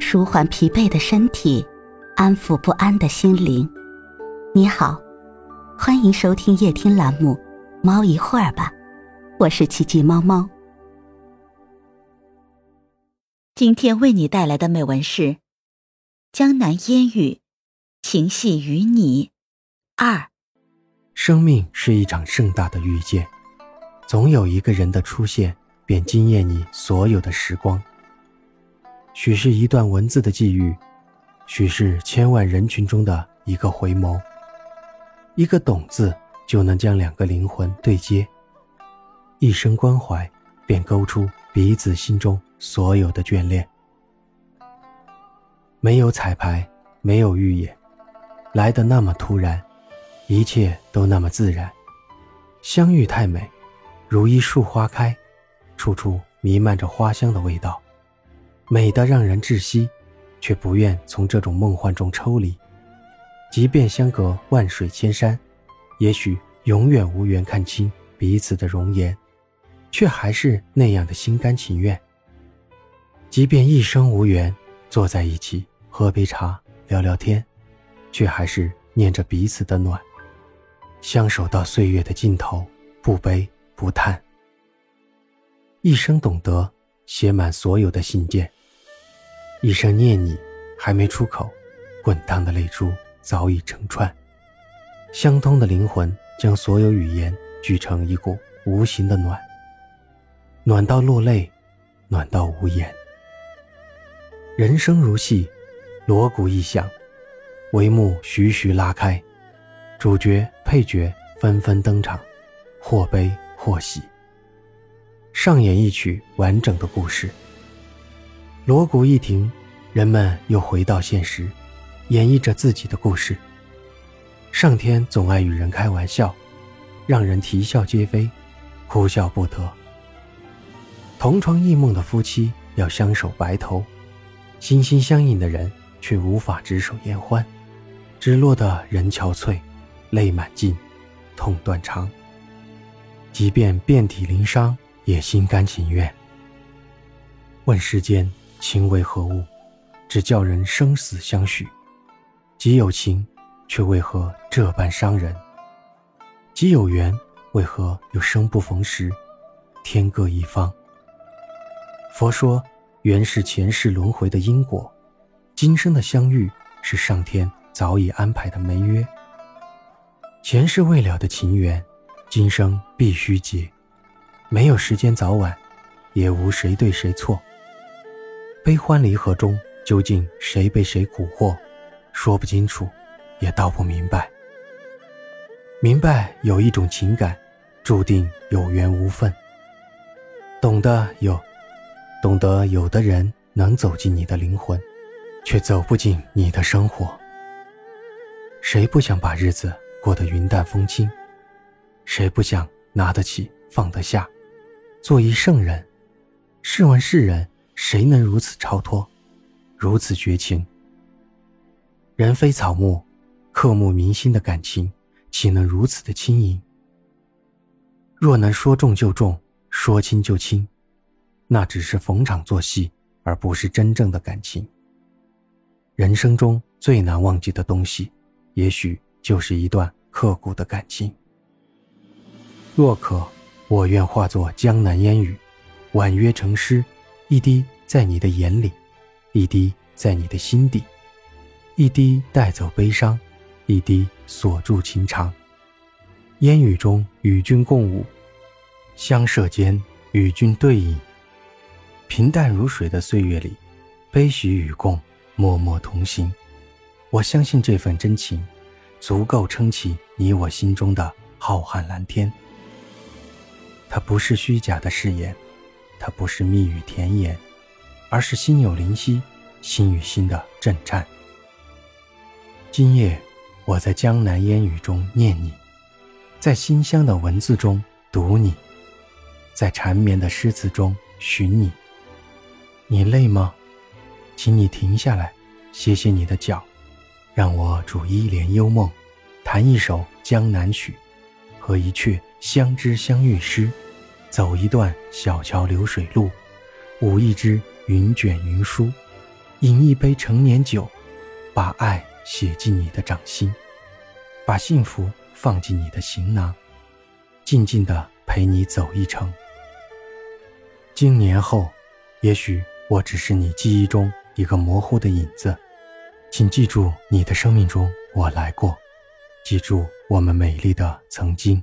舒缓疲惫的身体，安抚不安的心灵。你好，欢迎收听夜听栏目《猫一会儿吧》，我是奇迹猫猫。今天为你带来的美文是《江南烟雨》，情系与你二。生命是一场盛大的遇见，总有一个人的出现，便惊艳你所有的时光。许是一段文字的际遇，许是千万人群中的一个回眸，一个“懂”字就能将两个灵魂对接，一声关怀便勾出彼此心中所有的眷恋。没有彩排，没有预演，来的那么突然，一切都那么自然。相遇太美，如一树花开，处处弥漫着花香的味道。美得让人窒息，却不愿从这种梦幻中抽离。即便相隔万水千山，也许永远无缘看清彼此的容颜，却还是那样的心甘情愿。即便一生无缘坐在一起喝杯茶聊聊天，却还是念着彼此的暖，相守到岁月的尽头，不悲不叹。一生懂得，写满所有的信件。一声念你，还没出口，滚烫的泪珠早已成串。相通的灵魂将所有语言聚成一股无形的暖，暖到落泪，暖到无言。人生如戏，锣鼓一响，帷幕徐徐拉开，主角配角纷纷登场，或悲或喜，上演一曲完整的故事。锣鼓一停，人们又回到现实，演绎着自己的故事。上天总爱与人开玩笑，让人啼笑皆非，哭笑不得。同床异梦的夫妻要相守白头，心心相印的人却无法执手言欢，只落得人憔悴，泪满襟，痛断肠。即便遍体鳞伤，也心甘情愿。问世间。情为何物？只叫人生死相许。既有情，却为何这般伤人？既有缘，为何又生不逢时，天各一方？佛说，缘是前世轮回的因果，今生的相遇是上天早已安排的媒约。前世未了的情缘，今生必须结。没有时间早晚，也无谁对谁错。悲欢离合中，究竟谁被谁蛊惑，说不清楚，也道不明白。明白有一种情感，注定有缘无分。懂得有，懂得有的人能走进你的灵魂，却走不进你的生活。谁不想把日子过得云淡风轻？谁不想拿得起放得下，做一圣人？试问世人。谁能如此超脱，如此绝情？人非草木，刻骨铭心的感情，岂能如此的轻盈？若能说重就重，说轻就轻，那只是逢场作戏，而不是真正的感情。人生中最难忘记的东西，也许就是一段刻骨的感情。若可，我愿化作江南烟雨，婉约成诗。一滴在你的眼里，一滴在你的心底，一滴带走悲伤，一滴锁住情长。烟雨中与君共舞，相舍间与君对饮。平淡如水的岁月里，悲喜与共，默默同行。我相信这份真情，足够撑起你我心中的浩瀚蓝天。它不是虚假的誓言。它不是蜜语甜言，而是心有灵犀，心与心的震颤。今夜，我在江南烟雨中念你，在馨香的文字中读你，在缠绵的诗词中寻你。你累吗？请你停下来，歇歇你的脚，让我煮一帘幽梦，弹一首江南曲，和一阙相知相遇诗。走一段小桥流水路，舞一支云卷云舒，饮一杯陈年酒，把爱写进你的掌心，把幸福放进你的行囊，静静的陪你走一程。经年后，也许我只是你记忆中一个模糊的影子，请记住，你的生命中我来过，记住我们美丽的曾经。